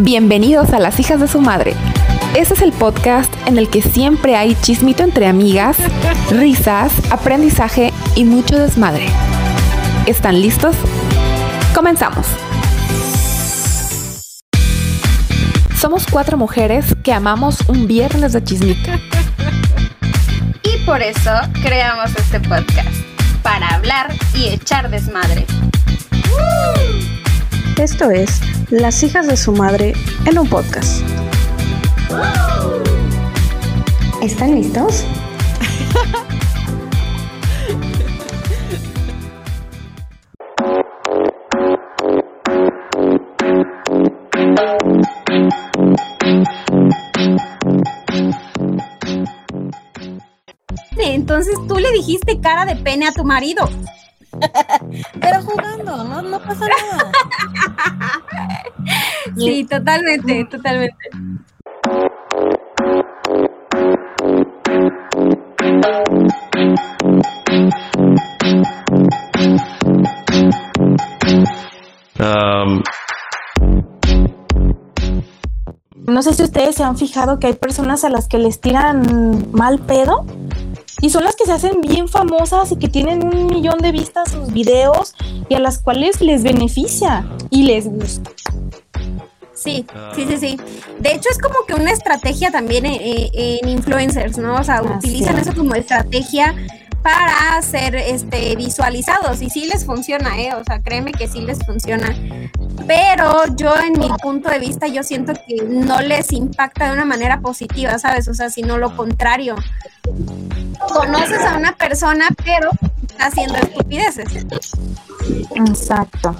Bienvenidos a Las Hijas de su Madre. Este es el podcast en el que siempre hay chismito entre amigas, risas, aprendizaje y mucho desmadre. ¿Están listos? Comenzamos. Somos cuatro mujeres que amamos un viernes de chismito. Y por eso creamos este podcast, para hablar y echar desmadre. Esto es Las hijas de su madre en un podcast. ¿Están listos? Entonces tú le dijiste cara de pene a tu marido. Pero jugando, no, no pasa nada. Sí, totalmente, totalmente. Um, No sé si ustedes se han fijado que hay personas a las que les tiran mal pedo y son las que se hacen bien famosas y que tienen un millón de vistas sus videos y a las cuales les beneficia y les gusta. Sí, sí, sí, sí. De hecho, es como que una estrategia también en, en influencers, ¿no? O sea, Así utilizan es. eso como estrategia para ser este, visualizados y sí les funciona, ¿eh? O sea, créeme que sí les funciona. Pero yo en mi punto de vista yo siento que no les impacta de una manera positiva, ¿sabes? O sea, sino lo contrario. Conoces a una persona, pero está haciendo estupideces. Exacto.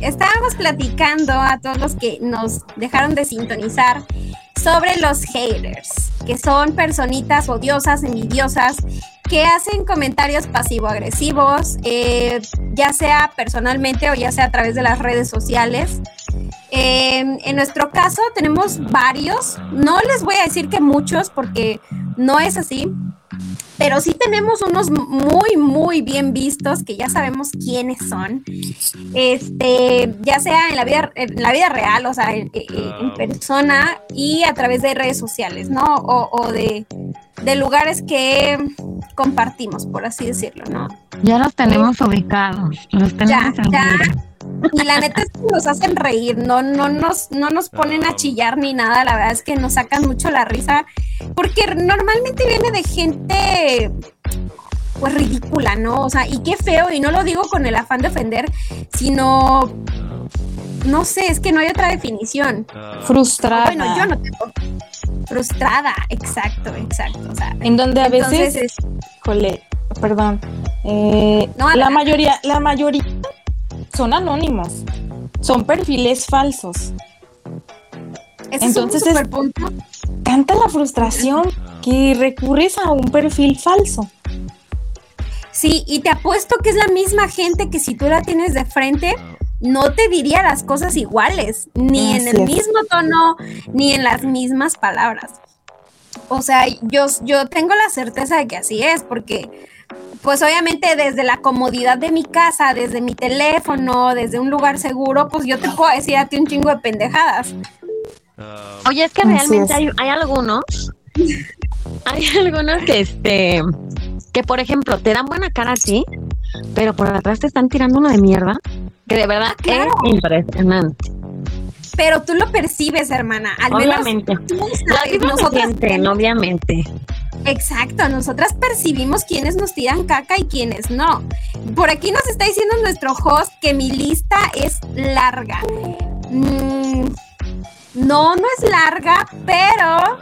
Estábamos platicando a todos los que nos dejaron de sintonizar sobre los haters, que son personitas odiosas, envidiosas, que hacen comentarios pasivo-agresivos, eh, ya sea personalmente o ya sea a través de las redes sociales. Eh, en nuestro caso tenemos varios, no les voy a decir que muchos porque no es así, pero sí tenemos unos muy, muy bien vistos que ya sabemos quiénes son. Este, ya sea en la vida, en la vida real, o sea, en, persona y a través de redes sociales, ¿no? O, o de, de lugares que compartimos, por así decirlo, ¿no? Ya los tenemos ubicados. Los Ya, tenemos en ya. mira. Y la neta es que nos hacen reír, no, no, nos, no nos ponen a chillar ni nada, la verdad es que nos sacan mucho la risa, porque normalmente viene de gente pues ridícula, ¿no? O sea, y qué feo, y no lo digo con el afán de ofender, sino, no sé, es que no hay otra definición. Frustrada. Bueno, yo no tengo. Frustrada, exacto, exacto. O sea, En donde a veces, es- jole, perdón, eh, No, la mayoría, la mayoría son anónimos, son perfiles falsos. ese entonces es un es- super punto. Tanta la frustración que recurres a un perfil falso. Sí, y te apuesto que es la misma gente que si tú la tienes de frente, no te diría las cosas iguales, ni en el es. mismo tono, ni en las mismas palabras. O sea, yo, yo tengo la certeza de que así es, porque pues obviamente desde la comodidad de mi casa, desde mi teléfono, desde un lugar seguro, pues yo te puedo decir a ti un chingo de pendejadas. Oye, es que Así realmente es. hay, hay algunos, hay algunos que este, que por ejemplo te dan buena cara a ti, pero por atrás te están tirando una de mierda, que de verdad claro. es impresionante. Pero tú lo percibes, hermana. Al Obviamente. menos tú sabes, sienten, obviamente. Exacto, nosotras percibimos quiénes nos tiran caca y quiénes no. Por aquí nos está diciendo nuestro host que mi lista es larga. Mm, no, no es larga, pero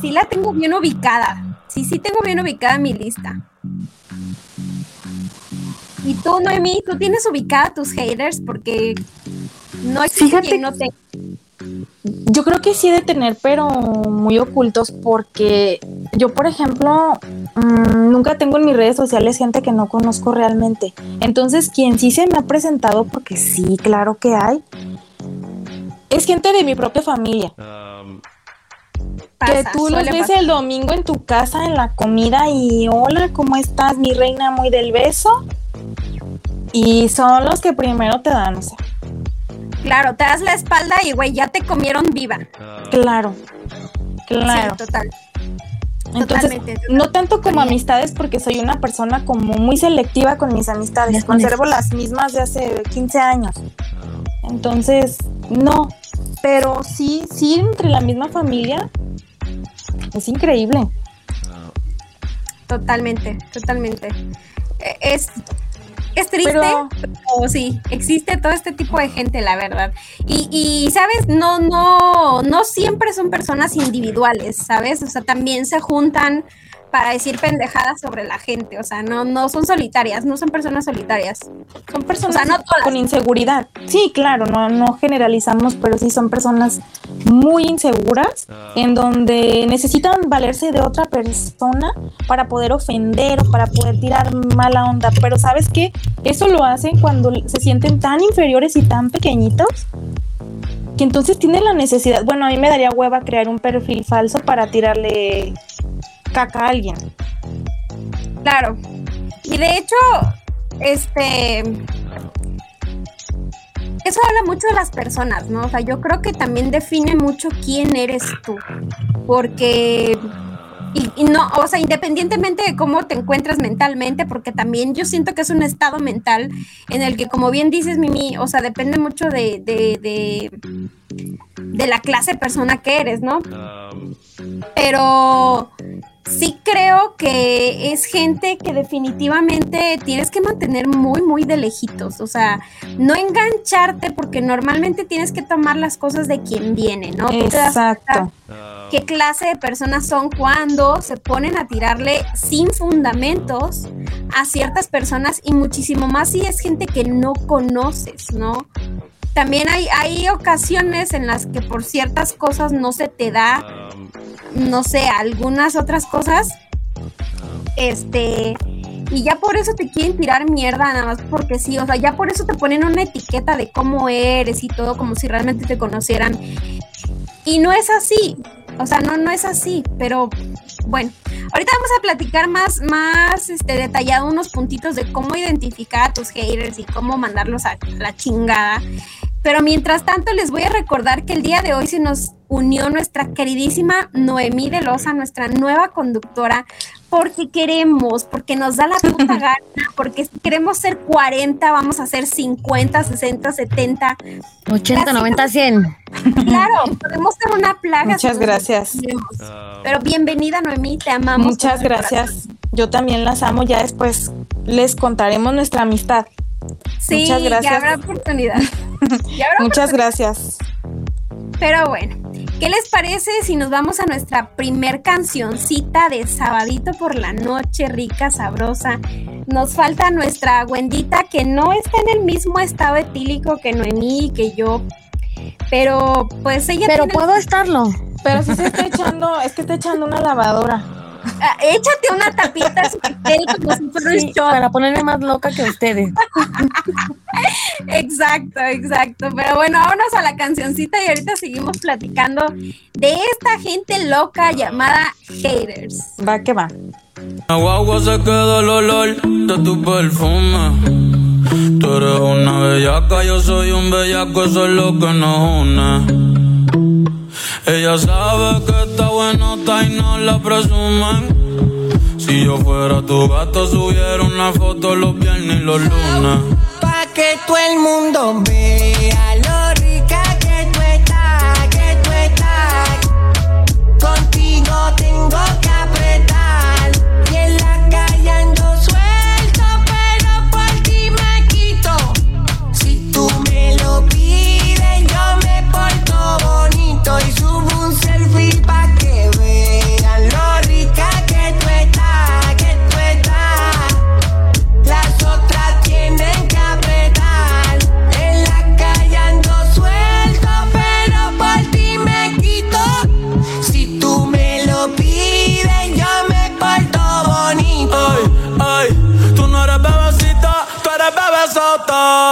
sí la tengo bien ubicada. Sí, sí tengo bien ubicada mi lista. Y tú, Noemí, tú tienes ubicada tus haters porque no existe Fíjate quien no te... Yo creo que sí he de tener, pero muy ocultos, porque yo, por ejemplo, mm, nunca tengo en mis redes sociales gente que no conozco realmente. Entonces, quien sí se me ha presentado, porque sí, claro que hay, es gente de mi propia familia. um, pasa, que tú los ves pasar. el domingo en tu casa en la comida y hola, ¿cómo estás, mi reina muy del beso? Y son los que primero te dan, o sea. Claro, te das la espalda y, güey, ya te comieron viva. Claro, claro. Sí, total. Entonces, Totalmente, no tanto como amistades, porque soy una persona como muy selectiva con mis amistades. Las Conservo las mismas de hace 15 años. Entonces, no. Pero sí, sí, entre la misma familia. Es increíble. Totalmente, totalmente. Eh, Es, es triste, Pero- pero sí, existe todo este tipo de gente, la verdad. Y, y, ¿sabes? No, no, no siempre son personas individuales, ¿sabes? O sea, también se juntan para decir pendejadas sobre la gente. O sea, no, no son solitarias, no son personas solitarias. Son personas O sea, no todas. con inseguridad. Sí, claro, no, no generalizamos, pero sí son personas muy inseguras en donde necesitan valerse de otra persona para poder ofender o para poder tirar mala onda. Pero ¿sabes qué? Eso lo hacen cuando se sienten tan inferiores y tan pequeñitos que entonces tienen la necesidad. Bueno, a mí me daría hueva crear un perfil falso para tirarle caca a alguien. Claro. Y de hecho, este. Eso habla mucho de las personas, ¿no? O sea, yo creo que también define mucho quién eres tú. Porque. Y, y no, o sea, independientemente de cómo te encuentras mentalmente, porque también yo siento que es un estado mental en el que, como bien dices, Mimi, o sea, depende mucho de, de, de, de la clase de persona que eres, ¿no? Pero sí creo que es gente que definitivamente tienes que mantener muy, muy de lejitos. O sea, no engancharte porque normalmente tienes que tomar las cosas de quien viene, ¿no? Exacto. qué clase de personas son cuando se ponen a tirarle sin fundamentos a ciertas personas y muchísimo más si es gente que no conoces, ¿no? También hay, hay ocasiones en las que por ciertas cosas no se te da, no sé, algunas otras cosas, este, y ya por eso te quieren tirar mierda, nada más porque sí, o sea, ya por eso te ponen una etiqueta de cómo eres y todo, como si realmente te conocieran. Y no es así, o sea, no, no es así, pero bueno, ahorita vamos a platicar más, más este, detallado unos puntitos de cómo identificar a tus haters y cómo mandarlos a la chingada. Pero mientras tanto, les voy a recordar que el día de hoy se nos unió nuestra queridísima Noemí de Loza, nuestra nueva conductora, porque queremos, porque nos da la puta gana, porque si queremos ser 40, vamos a ser 50, 60, 70. 80, 90, 100. Claro, podemos ser una plaga. Muchas si gracias. queremos. Pero bienvenida, Noemí, te amamos. Muchas gracias. Yo también las amo. Ya después les contaremos nuestra amistad. Sí, Muchas gracias. ya habrá oportunidad. Ya habrá Muchas gracias. Pero bueno, ¿qué les parece si nos vamos a nuestra primer cancioncita de sabadito por la noche, rica, sabrosa? Nos falta nuestra Wendita que no está en el mismo estado etílico que Noemí y que yo. Pero pues ella Pero tiene- puedo estarlo. Pero si se está echando, es que está echando una lavadora. Ah, échate una tapita como si fuera un Sí, shot. para ponerme más loca que ustedes. Exacto, exacto. Pero bueno, vámonos a la cancioncita y ahorita seguimos platicando de esta gente loca llamada haters. Va que va. La guagua se queda el olor de tu perfume. Tú eres una bellaca, yo soy un bellaco, eso es lo que nos une. Ella sabe que está buenota y no la presumen. Si yo fuera tu gato, subiera una foto los viernes y los lunes. Pa' que todo el mundo vea lo rica que tú estás, que tú estás. Contigo tengo que apretar. Y en la calle ando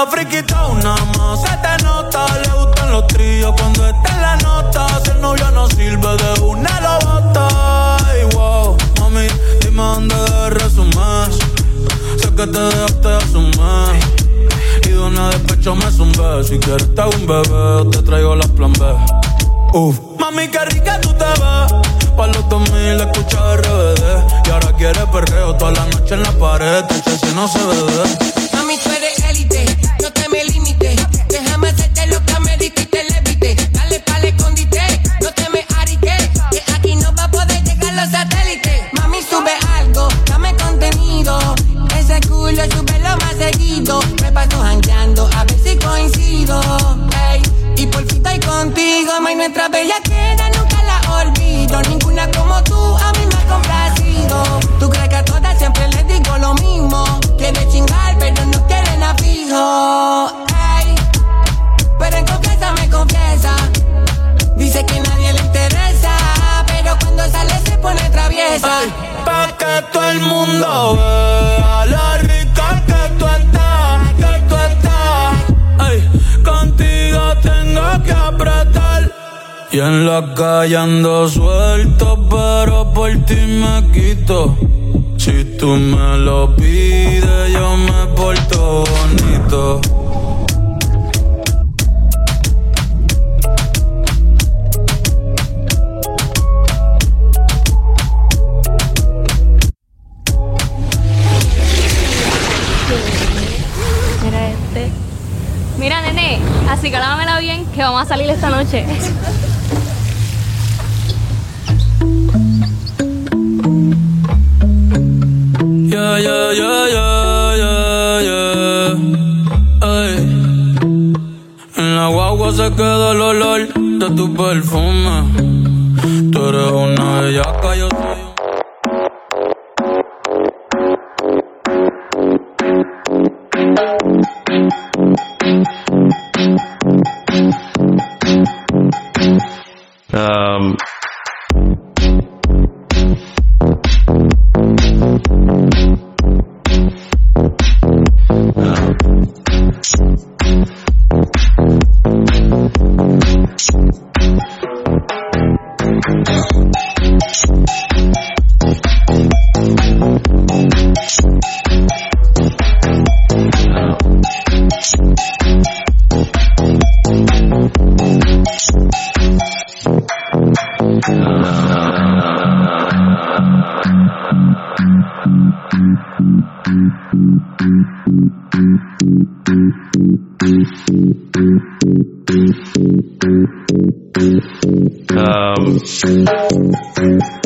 Friquita una más, se te nota. Le gustan los tríos cuando está en la nota. Si el novio no sirve de una, lo bota. Ay, wow, mami, dime dónde resumir. Sé que te dejaste de asumir. Y de una despecho, me zumbé. Si quieres te hago un bebé, te traigo las plan B. Uf. Mami, qué rica tú te ves. Pa' los 2000 escucha RBD. Y ahora quieres perreo toda la noche en la pared. si no se ve. Mami, tú eres élite, lo rica que tú estás, que tú estás. Contigo tengo que apretar. Y en la calle ando suelto, pero por ti me quito. Si tú me lo pides, yo me porto bonito. Así que lámamela bien, que vamos a salir esta noche. Yeah, yeah, yeah, yeah, yeah, yeah. Ay. En la guagua se queda el olor de tu perfume. Tú eres una bellaca, yo soy 嗯嗯嗯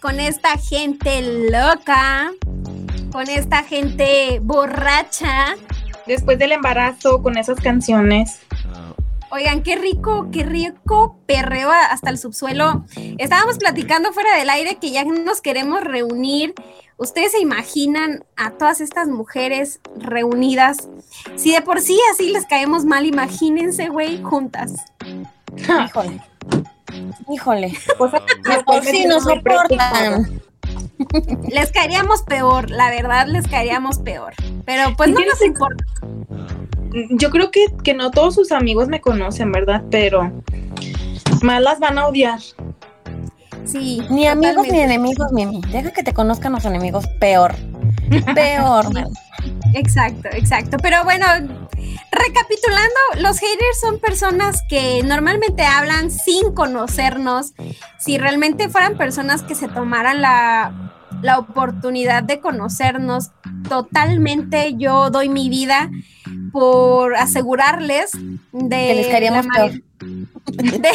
con esta gente loca, con esta gente borracha. Después del embarazo, con esas canciones. Oigan, qué rico, qué rico perreo hasta el subsuelo. Estábamos platicando fuera del aire que ya nos queremos reunir. ¿Ustedes se imaginan a todas estas mujeres reunidas? Si de por sí así les caemos mal, imagínense, güey, juntas. Híjole. Híjole. Pues, De por sí no soportan. Les caeríamos peor, la verdad, les caeríamos peor. Pero pues ¿Y no nos importa. Yo creo que, que no todos sus amigos me conocen, ¿verdad? Pero más las van a odiar. Sí. Ni amigos ni enemigos, Mimi. Deja que te conozcan los enemigos peor. Peor. Exacto, exacto. Pero bueno, recapitulando, los haters son personas que normalmente hablan sin conocernos. Si realmente fueran personas que se tomaran la, la oportunidad de conocernos, totalmente yo doy mi vida por asegurarles de Que les la. de-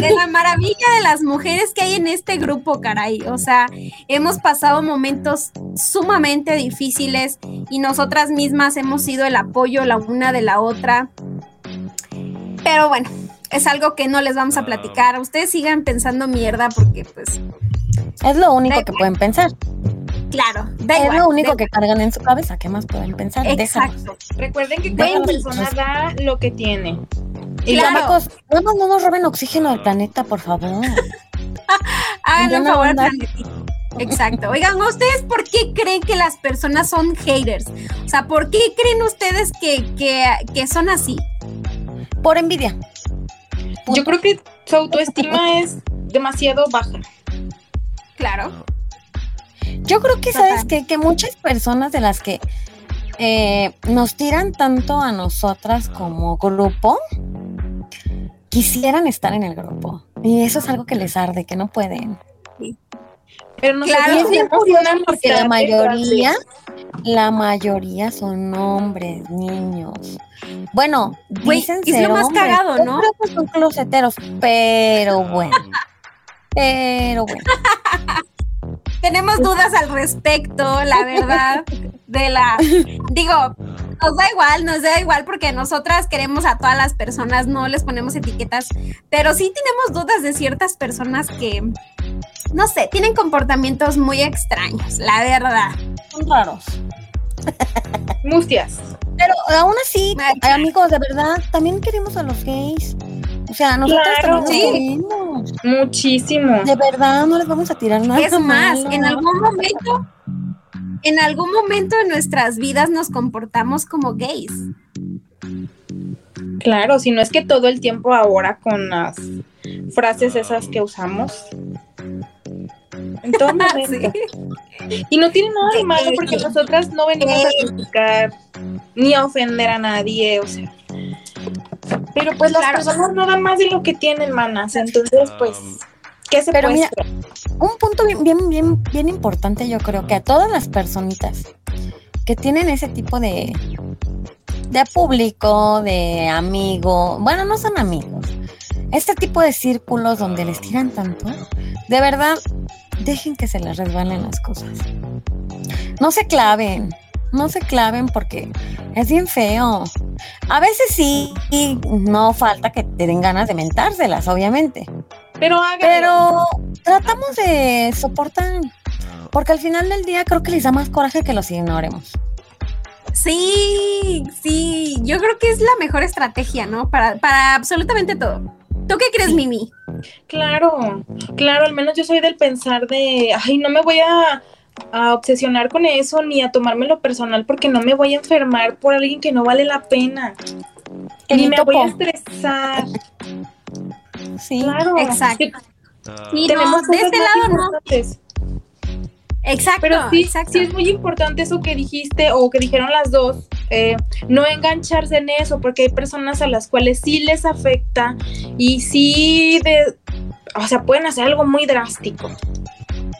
de la maravilla de las mujeres que hay en este grupo, caray. O sea, hemos pasado momentos sumamente difíciles y nosotras mismas hemos sido el apoyo la una de la otra. Pero bueno, es algo que no les vamos a platicar. Ustedes sigan pensando mierda porque pues Es lo único que pueden pensar. Claro, da es igual, lo único da- que cargan en su cabeza. ¿Qué más pueden pensar? Exacto. Recuerden que Bueno, cada persona da lo que tiene. Y Claro. chamacos, no, nos- no nos roben oxígeno del planeta, por favor. Buena favor al onda. planetita. Exacto. Oigan, ¿ustedes por qué creen que las personas son haters? O sea, ¿por qué creen ustedes que, que, que son así? Por envidia. Yo creo que su autoestima es demasiado baja. Claro. Yo creo que. ¿sabes qué? Que muchas personas de las que eh, nos tiran tanto a nosotras como grupo, quisieran estar en el grupo. Y eso es algo que les arde, que no pueden. Pero no Claro. Es bien curioso porque la mayoría, la mayoría son hombres, niños. Bueno, dicen es lo más hombres. cagado, Yo ¿no? creo que son closeteros, pero bueno. Pero bueno. Tenemos dudas al respecto, la verdad, de la... Digo, nos da igual, nos da igual porque nosotras queremos a todas las personas, no les ponemos etiquetas, pero sí tenemos dudas de ciertas personas que, no sé, tienen comportamientos muy extraños, la verdad. Son raros. Mustias. Pero aún así, amigos, de verdad, también queremos a los gays. O sea, nosotros Claro. Sí. Muchísimo. De verdad, no les vamos a tirar nada. Es más, malo. en algún momento, en algún momento de nuestras vidas nos comportamos como gays. Claro, si no es que todo el tiempo ahora con las frases esas que usamos. En todo momento. Y no tiene nada de malo porque nosotras no venimos a criticar ni a ofender a nadie, o sea. Pero pues las Claro. personas no dan más de lo que tienen, manas. Entonces, pues, ¿qué se Pero puede mira? Un punto bien, bien, bien, bien importante, yo creo que a todas las personitas que tienen ese tipo de, de público, de amigo, bueno, no son amigos, este tipo de círculos donde les tiran tanto, de verdad, dejen que se les resbalen las cosas. No se claven, no se claven porque es bien feo. A veces sí, no falta que te den ganas de mentárselas, obviamente. Pero háganlo. Pero tratamos de soportar. Porque al final del día creo que les da más coraje que los ignoremos. Sí, sí, yo creo que es la mejor estrategia, ¿no? Para, para absolutamente todo. ¿Tú qué crees, Mimi? Claro, claro, al menos yo soy del pensar de, ay, no me voy a, a obsesionar con eso ni a tomármelo personal porque no me voy a enfermar por alguien que no vale la pena. Que Ni me voy a estresar. Sí. Claro. Exacto. Sí, tenemos no, de este lado no. Exacto, Pero sí, exacto. sí es muy importante eso que dijiste o que dijeron las dos, eh, no engancharse en eso, porque hay personas a las cuales sí les afecta y sí, de, o sea, pueden hacer algo muy drástico.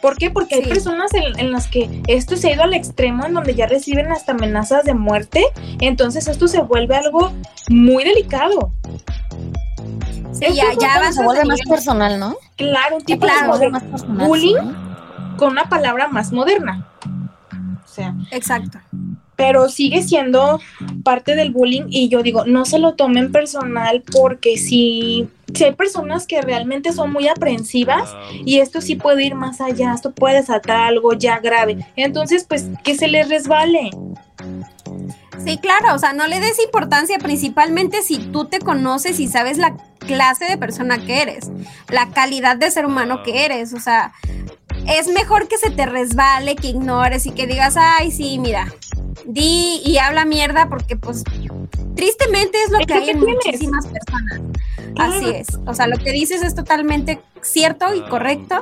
¿Por qué? Porque hay personas en, en las que esto se ha ido al extremo, en donde ya reciben hasta amenazas de muerte, entonces esto se vuelve algo muy delicado. Sí, ya, ya Se vuelve más personal, ¿no? Claro, un tipo de más personal. bullying. sí. con una palabra más moderna. O sea, Exacto. pero sigue siendo parte del bullying y yo digo, no se lo tomen personal porque si, si hay personas que realmente son muy aprensivas y esto sí puede ir más allá, esto puede desatar algo ya grave, entonces pues que se les resbale. Sí, claro, o sea, no le des importancia principalmente si tú te conoces y sabes la clase de persona que eres, la calidad de ser humano que eres, o sea, es mejor que se te resbale, que ignores y que digas, ay, sí, mira, di y habla mierda porque pues tristemente es lo Es que hay en muchísimas personas. Claro. Así es, o sea, lo que dices es totalmente cierto y correcto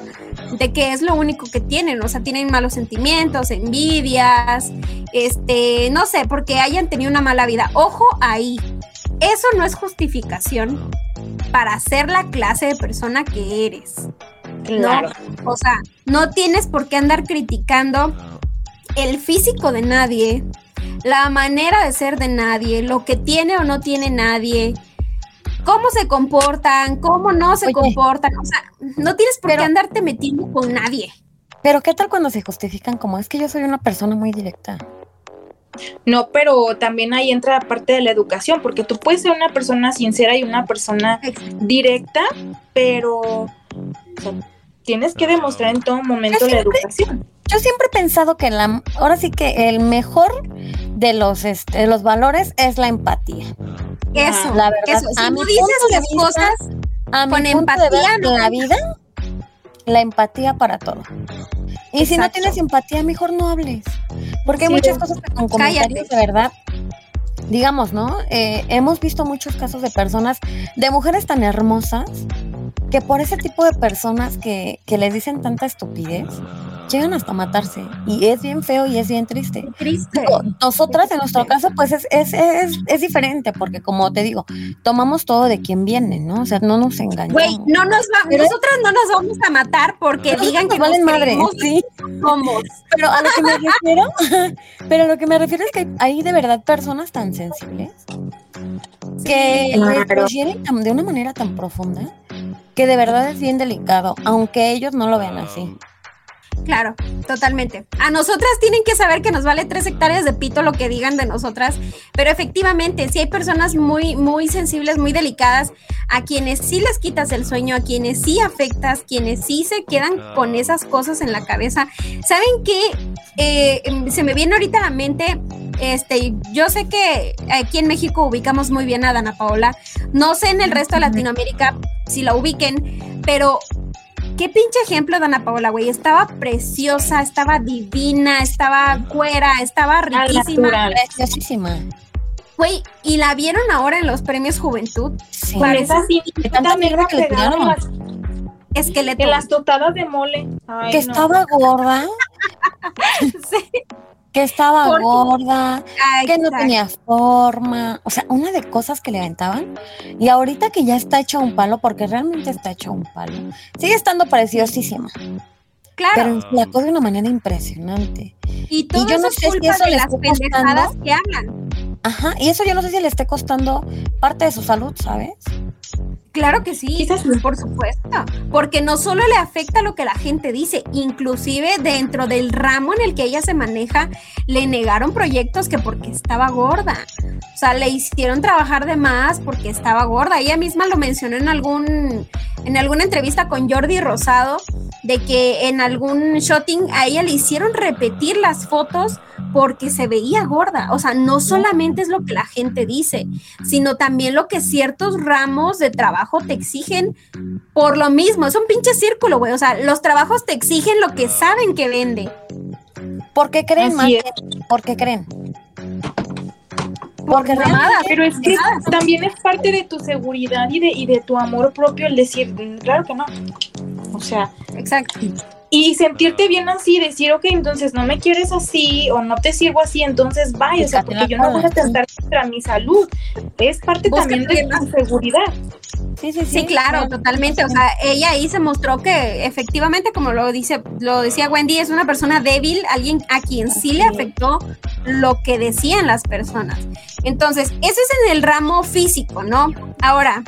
de que es lo único que tienen, o sea, tienen malos sentimientos, envidias, este, no sé, porque hayan tenido una mala vida. Ojo ahí, eso no es justificación para ser la clase de persona que eres. Claro. No, o sea, no tienes por qué andar criticando el físico de nadie, la manera de ser de nadie, lo que tiene o no tiene nadie. cómo se comportan, cómo no se Oye. comportan. O sea, no tienes por Pero- qué andarte metiendo con nadie. Pero ¿qué tal cuando se justifican como es que yo soy una persona muy directa? No, pero también ahí entra la parte de la educación, porque tú puedes ser una persona sincera y una persona directa, pero o sea, tienes que demostrar en todo momento la educación. Yo siempre he pensado que la, ahora sí que el mejor de los, este, de los valores es la empatía. Eso, La verdad, eso. Si a no dices las cosas A Con empatía, ver la vida, la empatía para todo. Y si no tienes empatía, mejor no hables. Porque hay muchas cosas que con comentarios Cállate. de verdad, digamos, ¿no? Eh, hemos visto muchos casos de personas, de mujeres tan hermosas, que por ese tipo de personas que, que les dicen tanta estupidez, llegan hasta matarse. Y es bien feo y es bien triste. triste. Digo, Nosotras, en nuestro caso, pues es, es, es, es diferente, porque como te digo, tomamos todo de quien viene, ¿no? O sea, no nos engañamos. Güey, no nos va, nosotras no nos vamos a matar porque Nosotros digan que nos valen nos madre, sí. somos. Pero a lo que me refiero, pero a lo que me refiero es que hay, de verdad personas tan sensibles que les- claro. les de una manera tan profunda que de verdad es bien delicado, aunque ellos no lo vean así. Claro, totalmente. A nosotras tienen que saber que nos vale tres hectáreas de pito lo que digan de nosotras, pero efectivamente, si hay personas muy, muy sensibles, muy delicadas, a quienes sí les quitas el sueño, a quienes sí afectas, quienes sí se quedan con esas cosas en la cabeza. ¿Saben qué? Eh, em, se me viene ahorita a la mente, este, yo sé que aquí en México ubicamos muy bien a Dana Paola, no sé en el resto de Latinoamérica si la ubiquen, pero Qué pinche ejemplo, Dana Paola, güey. Estaba preciosa, estaba divina, estaba cuera, estaba riquísima. natural. Preciosísima. Güey, y la vieron ahora en los premios Juventud. Sí. Parece esa de tanta tanta mierda que le tiraron. las, Esqueleto. en las totadas de mole. Ay, que no. estaba gorda, Sí. Que estaba Porque- gorda, que no tenía forma, o sea, una de cosas que le aventaban. Y ahorita que ya está hecho un palo, porque realmente está hecho un palo, sigue estando preciosísima, pero Claro. enflacó de una manera impresionante. Y todo yo no eso sé si eso le pendejadas costando. que hablan. Ajá, y eso yo no sé si le esté costando parte de su salud, ¿sabes? Claro que sí, Quizás por supuesto, porque no solo le afecta lo que la gente dice, inclusive dentro del ramo en el que ella se maneja, le negaron proyectos que porque estaba gorda. O sea, le hicieron trabajar de más porque estaba gorda. Ella misma lo mencionó en algún en alguna entrevista con Jordi Rosado de que en algún shooting a ella le hicieron repetir las fotos porque se veía gorda. O sea, no solamente es lo que la gente dice, sino también lo que ciertos ramos de trabajo te exigen por lo mismo. Es un pinche círculo, güey. O sea, los trabajos te exigen lo que saben que vende. Porque creen Así más, bien, porque creen. Por Porque mamadas. Pero es que también es parte de tu seguridad y de, y de tu amor propio el decir, "Mm, claro que no. O sea, Exacto. Y sentirte bien así, decir, ok, entonces no me quieres así o no te sirvo así, entonces vaya, o sea, porque yo no voy a tentar contra mi salud. Es parte también de tu seguridad. Sí, sí, sí. Sí, claro, totalmente. O sea, ella ahí se mostró que efectivamente, como lo dice, lo decía Wendy, es una persona débil, alguien a quien sí le afectó lo que decían las personas. Entonces, eso es en el ramo físico, ¿no? Ahora,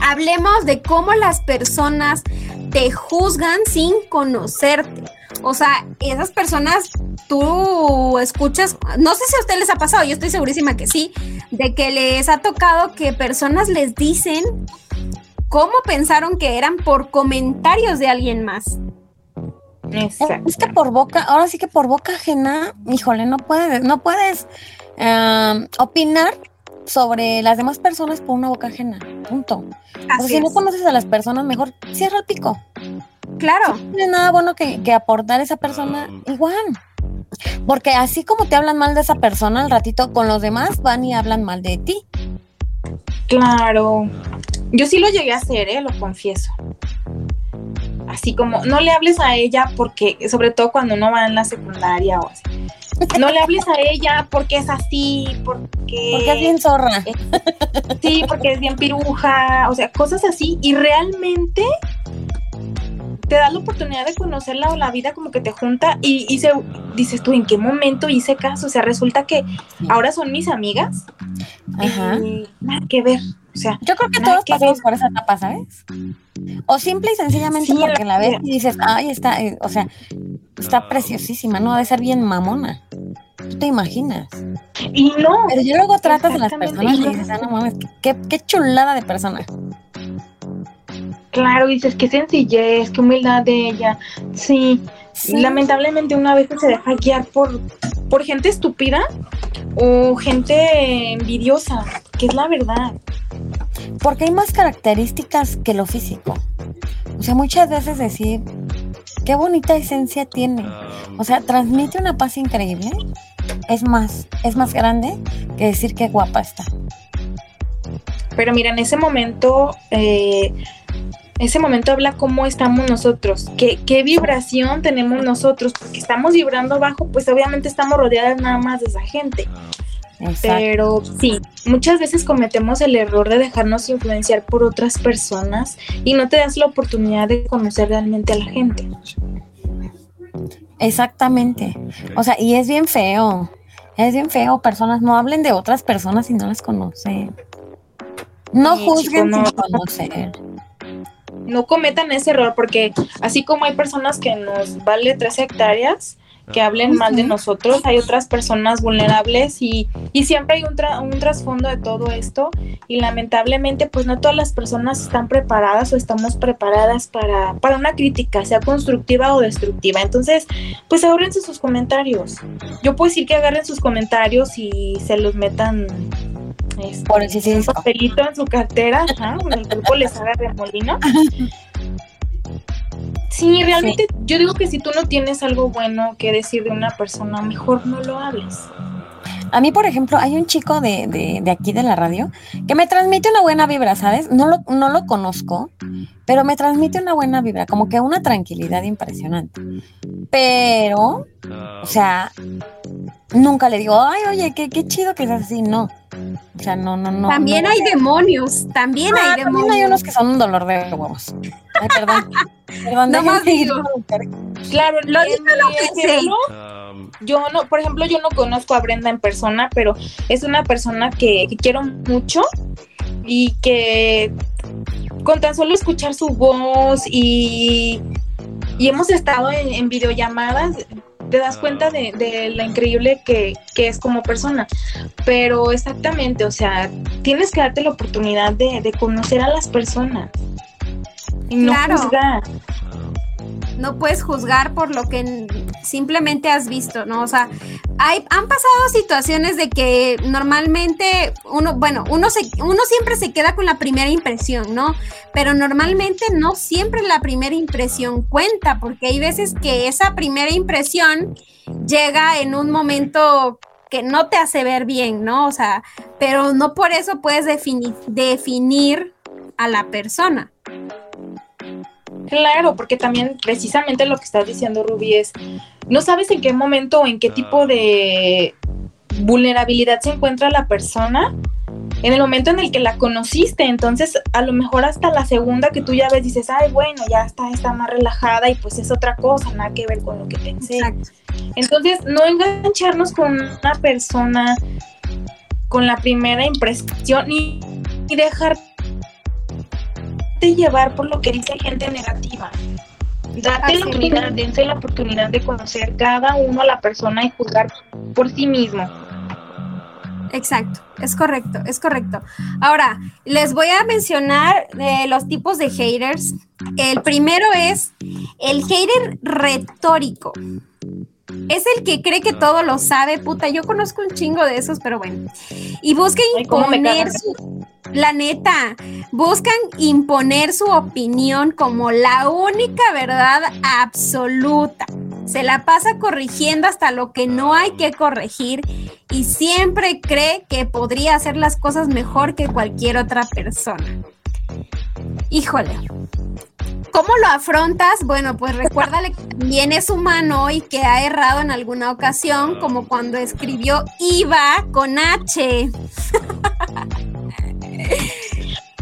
hablemos de cómo las personas te juzgan sin conocerte. O sea, esas personas, tú escuchas, no sé si a ustedes les ha pasado, yo estoy segurísima que sí, de que les ha tocado que personas les dicen cómo pensaron que eran por comentarios de alguien más. Exacto. Es que por boca, ahora sí que por boca ajena, híjole, no puedes, no puedes ah, opinar sobre las demás personas por una boca ajena. Punto. O sea, Así si no es. conoces a las personas, mejor cierra el pico. Claro, No tiene nada bueno que, que aportar esa persona, igual. Porque así como te hablan mal de esa persona, al ratito con los demás van y hablan mal de ti. Claro. Yo sí lo llegué a hacer, ¿eh? Lo confieso. Así como, no le hables a ella porque, sobre todo cuando uno va en la secundaria o así. No le hables a ella porque es así, porque... Porque es bien zorra. Sí, porque es bien piruja, o sea, cosas así. Y realmente te da la oportunidad de conocerla o la vida como que te junta y, y se, dices tú, ¿en qué momento hice caso? O sea, resulta que ahora son mis amigas. Ajá. y nada que ver. O sea, Yo creo que todos que pasamos ver. por esa etapa, ¿sabes? O simple y sencillamente Sí, porque la ves y dices, ay, está, eh, o sea, está preciosísima, ¿no? Ha de ser bien mamona. Tú te imaginas. Y no, Pero yo luego tratas a las personas y dices, ah, no mames, qué, qué chulada de persona. claro, dices, qué sencillez, qué humildad de ella. Sí, Sí. lamentablemente una vez se deja guiar por, por gente estúpida o gente envidiosa, que es la verdad. Porque hay más características que lo físico. O sea, muchas veces decir, qué bonita esencia tiene. O sea, transmite una paz increíble. Es más, es más grande que decir qué guapa está. Pero mira, en ese momento, eh, ese momento habla cómo estamos nosotros, qué, qué vibración tenemos nosotros, porque estamos vibrando bajo, pues obviamente estamos rodeadas nada más de esa gente. Exacto. Pero sí, muchas veces cometemos el error de dejarnos influenciar por otras personas y no te das la oportunidad de conocer realmente a la gente. Exactamente. O sea, y es bien feo. Es bien feo. Personas no hablen de otras personas si no las conocen. No Sí, juzguen chico, no. sin conocer. No cometan ese error porque así como hay personas que nos vale tres hectáreas, que hablen mal de nosotros, hay otras personas vulnerables y, y siempre hay un, tra- un trasfondo de todo esto y lamentablemente pues no todas las personas están preparadas o estamos preparadas para, para una crítica, sea constructiva o destructiva. Entonces, pues ahorrense sus comentarios. Yo puedo decir que agarren sus comentarios y se los metan este, Por un papelito en su cartera, ajá, el grupo les haga remolino. Sí, realmente yo digo que si tú no tienes algo bueno que decir de una persona, mejor no lo hables. A mí, por ejemplo, hay un chico de, de, de aquí de la radio que me transmite una buena vibra, ¿sabes? No lo, no lo conozco, pero me transmite una buena vibra, como que una tranquilidad impresionante. Pero, o sea, nunca le digo, ay, oye, qué, qué chido que seas así, no. O sea, no, no, no. también no. hay demonios, también Ah, hay también demonios. hay unos que son un dolor de huevos. Ay, perdón. Perdón, No más digo. Claro, Lo mi lo pensé. ejemplo, yo no, por ejemplo, yo no conozco a Brenda en persona, pero es una persona que, que quiero mucho y que con tan solo escuchar su voz y, y hemos estado en, en videollamadas, te das cuenta de, de la increíble que, que es como persona. Pero exactamente, o sea, tienes que darte la oportunidad de, de conocer a las personas. Y no Claro. juzgar. no puedes juzgar por lo que simplemente has visto, ¿no? O sea, hay, han pasado situaciones de que normalmente uno, bueno, uno, se, uno siempre se queda con la primera impresión, ¿no? Pero normalmente no siempre la primera impresión cuenta, porque hay veces que esa primera impresión llega en un momento que no te hace ver bien, ¿no? O sea, pero no por eso puedes defini- definir a la persona. Claro, porque también precisamente lo que estás diciendo, Ruby, es, no sabes en qué momento o en qué tipo de vulnerabilidad se encuentra la persona en el momento en el que la conociste. Entonces, a lo mejor hasta la segunda que tú ya ves, dices, ay, bueno, ya está, está más relajada y pues es otra cosa, nada que ver con lo que pensé. Exacto. Entonces, no engancharnos con una persona con la primera impresión y, y dejarte llevar por lo que dice gente negativa. Date Así la oportunidad, dense la oportunidad de conocer cada uno a la persona y juzgar por sí mismo. Exacto, es correcto, es correcto. Ahora, les voy a mencionar eh, los tipos de haters. El primero es el hater retórico. Es el que cree que todo lo sabe, puta. Yo conozco un chingo de esos, pero bueno. Y me imponer su. La neta, buscan imponer su opinión como la única verdad absoluta. Se la pasa corrigiendo hasta lo que no hay que corregir y siempre cree que podría hacer las cosas mejor que cualquier otra persona. Híjole. ¿Cómo lo afrontas? Bueno, pues recuérdale que también es humano y que ha errado en alguna ocasión, como cuando escribió IVA con H.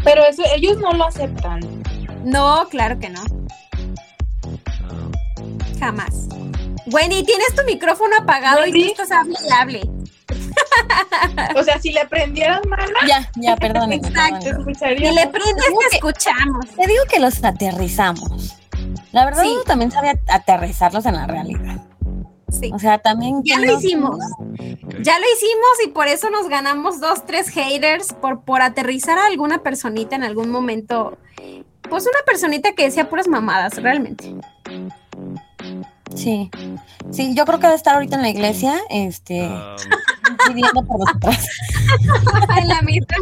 Pero eso ellos no lo aceptan. No, claro que no. Jamás. Wendy, tienes tu micrófono apagado y tú estás hable y hable. O sea, si le prendieran mala, Ya, ya, perdón. Exacto. Si le prendes, te escuchamos. Te digo que los aterrizamos. La verdad, Sí. uno también sabe at- aterrizarlos en la realidad. Sí. O sea, también. Ya lo hicimos. Ya lo hicimos y por eso nos ganamos dos, tres haters por, por aterrizar a alguna personita en algún momento. Pues una personita que decía puras mamadas, realmente. Sí. Sí, yo creo que debe estar ahorita en la iglesia, este, pidiendo por nosotras. en la misa.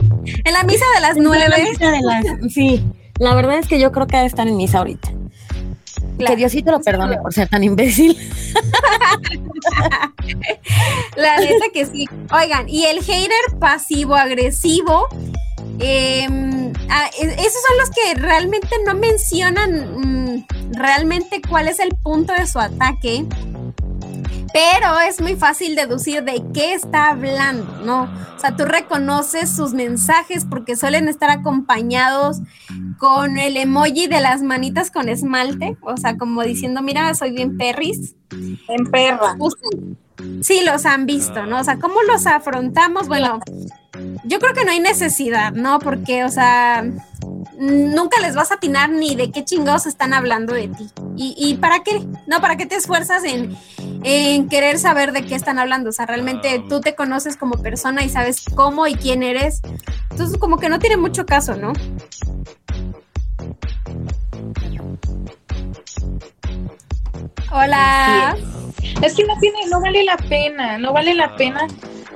En la misa de las La nueve. misa de las- Sí, la verdad es que yo creo que debe estar en misa ahorita. Claro. Que Diosito lo perdone por ser tan imbécil. La neta que sí. Oigan, y el hater pasivo-agresivo, em, ah, e- esos son los que realmente no mencionan mm, realmente cuál es el punto de su ataque. Pero es muy fácil deducir de qué está hablando, ¿no? O sea, tú reconoces sus mensajes porque suelen estar acompañados con el emoji de las manitas con esmalte, o sea, como diciendo, mira, soy bien perris. En perra. Sí, los han visto, ¿no? O sea, ¿cómo los afrontamos? Bueno, yo creo que no hay necesidad, ¿no? Porque, o sea, nunca les vas a atinar ni de qué chingados están hablando de ti. ¿Y, y para qué? No, ¿para qué te esfuerzas en, en querer saber de qué están hablando? O sea, realmente tú te conoces como persona y sabes cómo y quién eres. Entonces, como que no tiene mucho caso, ¿no? Hola. Es que no tiene, no vale la pena, no vale la pena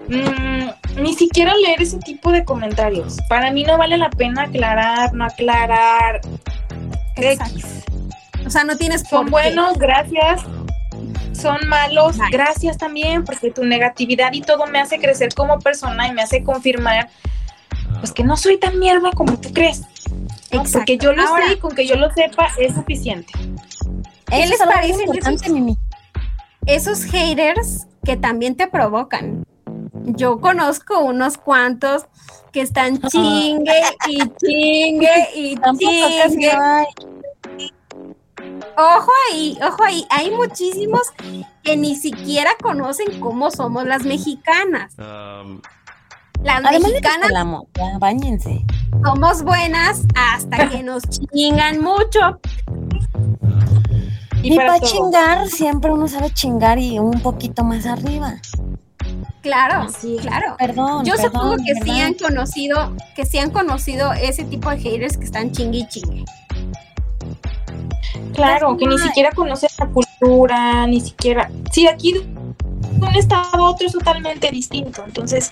mm, ni siquiera leer ese tipo de comentarios. Para mí no vale la pena aclarar, no aclarar. Exacto. X. O sea, no tienes por Son qué. buenos, gracias. Son malos, gracias también, porque tu negatividad y todo me hace crecer como persona y me hace confirmar pues que no soy tan mierda como tú crees. ¿no? Exacto. Porque yo lo Ahora- sé y con que yo lo sepa es suficiente. ¿Qué Eso les parecen importante, Mimi. Esos haters que también te provocan. Yo conozco unos cuantos que están chingue y chingue y chingue. Ojo ahí, ojo ahí. Hay muchísimos que ni siquiera conocen cómo somos las mexicanas. Um, Las mexicanas el amor, ya, bañense. somos buenas hasta que nos chingan mucho. Y, Y para chingar, siempre uno sabe chingar y un poquito más arriba. Claro, es. claro. Perdón. Yo perdón, supongo que sí ¿verdad? han conocido, que sí han conocido ese tipo de haters que están chingue y chingue. Claro, que ni siquiera conocen la cultura, ni siquiera. Sí, aquí un estado a otro es totalmente distinto. Entonces,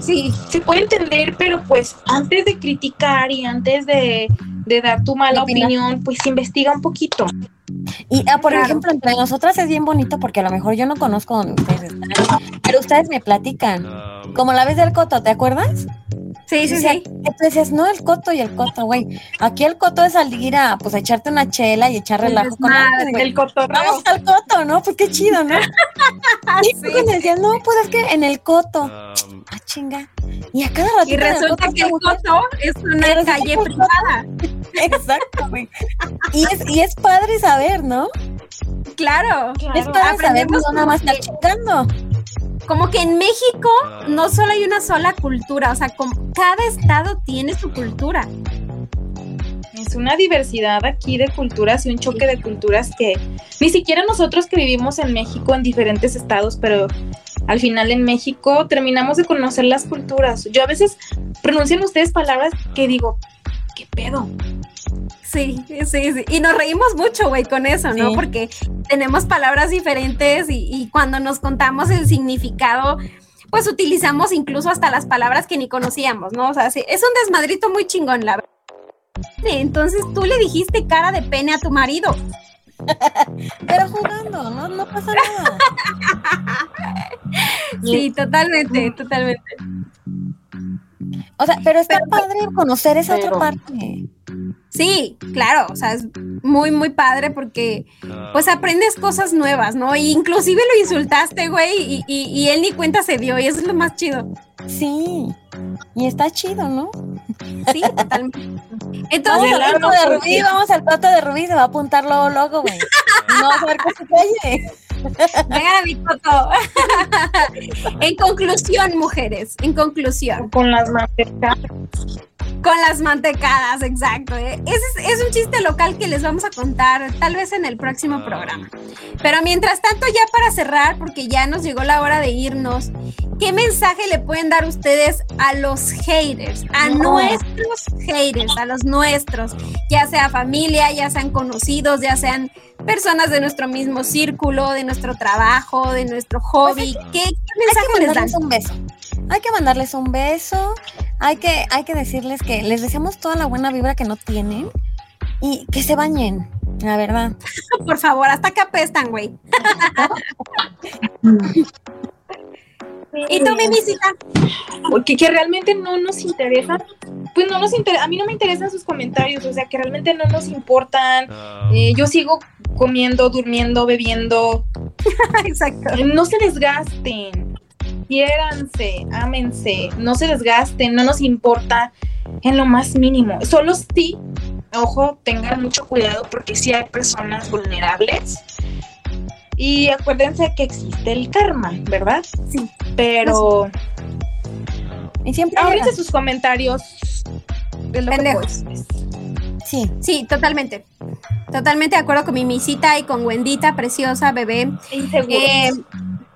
Sí, se puede entender, pero pues antes de criticar y antes de, de dar tu mala opinión, pues investiga un poquito. Y ah, por Claro. ejemplo, entre nosotras es bien bonito porque a lo mejor yo no conozco donde ustedes están, pero ustedes me platican. um, Como la vez del coto, ¿te acuerdas? Sí, sí, sí. decías, no, el coto y el coto, güey. Aquí el coto es salir a, pues, a echarte una chela y echar El relajo con güey. El cotorreo. Vamos al coto, ¿no? Pues qué chido, ¿no? Y Sí. pues decían, no, pues es que en el coto. um, Ah, chinga. Y a cada ratito Y el resulta coto que el coto es una calle privada. Exacto, güey. Y es, y es padre saber, ¿no? Claro. Es padre saber, Aprendemos no nada más estar chingando. Como que en México no solo hay una sola cultura, o sea, como cada estado tiene su cultura. Es una diversidad aquí de culturas y un choque de culturas que ni siquiera nosotros que vivimos en México en diferentes estados, pero al final en México terminamos de conocer las culturas. Yo a veces pronuncian ustedes palabras que digo, ¿qué pedo? Sí, sí, sí. Y nos reímos mucho, güey, con eso, ¿no? Sí. Porque tenemos palabras diferentes y, y cuando nos contamos el significado, pues utilizamos incluso hasta las palabras que ni conocíamos, ¿no? O sea, sí, es un desmadrito muy chingón, la verdad. Entonces tú le dijiste cara de pene a tu marido. Pero jugando, no, no pasa nada. Sí, totalmente, totalmente. O sea, pero está Pero- padre conocer esa pero- otra parte. Sí, claro, o sea, es muy, muy padre porque pues aprendes cosas nuevas, ¿no? E inclusive lo insultaste, güey, y, y- y él ni cuenta se dio, y eso es lo más chido. Sí. Y está chido, ¿no? Sí, totalmente. Vamos Entonces, al coto de Rubí, vamos al coto de Rubí, se va a apuntar luego, luego, güey. No, a ver que se calle. Vengan a mi foto. en conclusión, mujeres, en conclusión. Con las mantecadas. Con las mantecadas, exacto. ¿eh? Ese es, es un chiste local que les vamos a contar tal vez en el próximo programa. Pero mientras tanto, ya para cerrar, porque ya nos llegó la hora de irnos, ¿qué mensaje le pueden dar ustedes a los haters? A nuestros haters, a los nuestros, ya sea familia, ya sean conocidos, ya sean personas de nuestro mismo círculo, de nuestro trabajo, de nuestro hobby. ¿Qué, qué mensaje Hay que les dan? mandarles un beso. Hay que mandarles un beso. Hay que, hay que decirles que les deseamos toda la buena vibra que no tienen y que se bañen, la verdad. Por favor, hasta que apestan, güey. ¿Y tú, Mimisita? Porque que realmente no nos interesa, pues no nos interesa, a mí no me interesan sus comentarios, o sea, que realmente no nos importan. Eh, yo sigo comiendo, durmiendo, bebiendo. Exacto. No se desgasten, quiéranse, ámense, no se desgasten, no nos importa en lo más mínimo. Solo sí, ojo, tengan mucho cuidado porque sí hay personas vulnerables. Y acuérdense que existe el karma, ¿verdad? Sí. Pero Y siempre llega. sus comentarios lo Pendejos. decir. Sí. Sí, totalmente. Totalmente de acuerdo con mi misita y con Wendita, preciosa, bebé. Inseguros. Eh,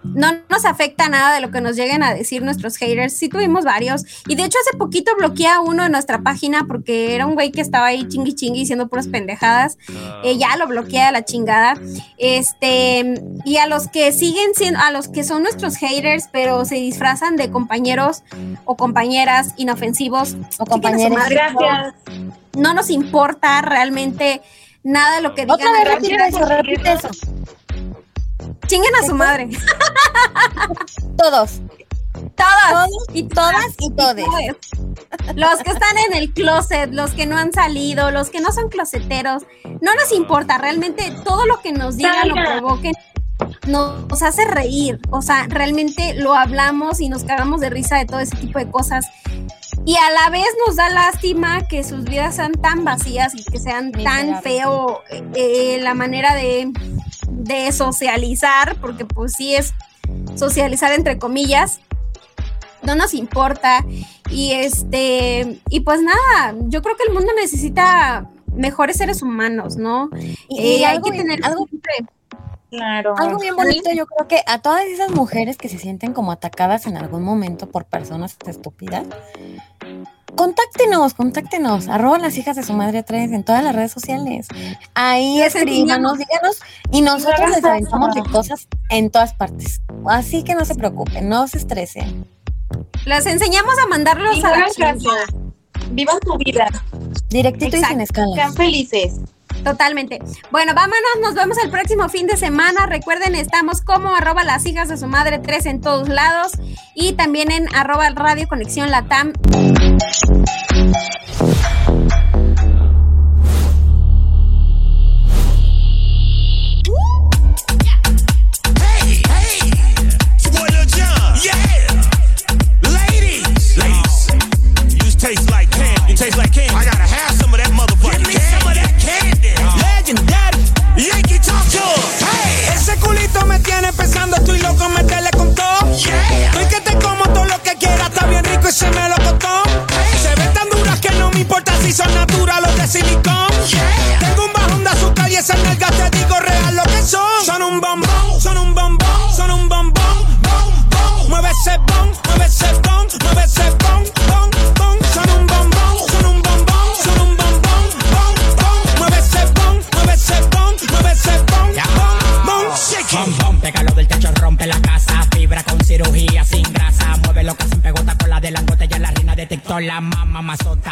no nos afecta nada de lo que nos lleguen a decir nuestros haters. Sí tuvimos varios. Y de hecho hace poquito bloqueé a uno de nuestra página porque era un güey que estaba ahí chingui chingui diciendo puras pendejadas. Eh, ya lo bloqueé a la chingada. Este, y a los que siguen siendo, a los que son nuestros haters, pero se disfrazan de compañeros o compañeras inofensivos. O. Gracias. No nos importa realmente nada de lo que digan. Otra vez repite eso, repite eso. Chinguen a su madre. Todos. Todas. y todas y todes. Los que están en el closet, los que no han salido, los que no son closeteros, no nos importa, realmente todo lo que nos digan o provoquen nos hace reír, o sea, realmente lo hablamos y nos cagamos de risa de todo ese tipo de cosas. Y a la vez nos da lástima que sus vidas sean tan vacías y que sean tan feo eh, la manera de, de socializar, porque pues sí es socializar entre comillas, no nos importa. Y este, y pues nada, yo creo que el mundo necesita mejores seres humanos, ¿no? Y, Eh, hay que bien- tener algo, Claro. algo bien bonito, yo creo que a todas esas mujeres que se sienten como atacadas en algún momento por personas estúpidas, contáctenos, contáctenos, arroba las hijas de su madre a través en todas las redes sociales. Ahí Les escríbanos, díganos, y nosotros les aventamos de cosas en todas partes. Así que no se preocupen, no se estresen. Les enseñamos a mandarlos Y a la chingada. Vivan su vida. Directito y sin escalas. Sean felices. Totalmente. Bueno, vámonos, nos vemos el próximo fin de semana. Recuerden, estamos como arroba las hijas de su madre 3 en todos lados y también en arroba Radio Conexión Latam. De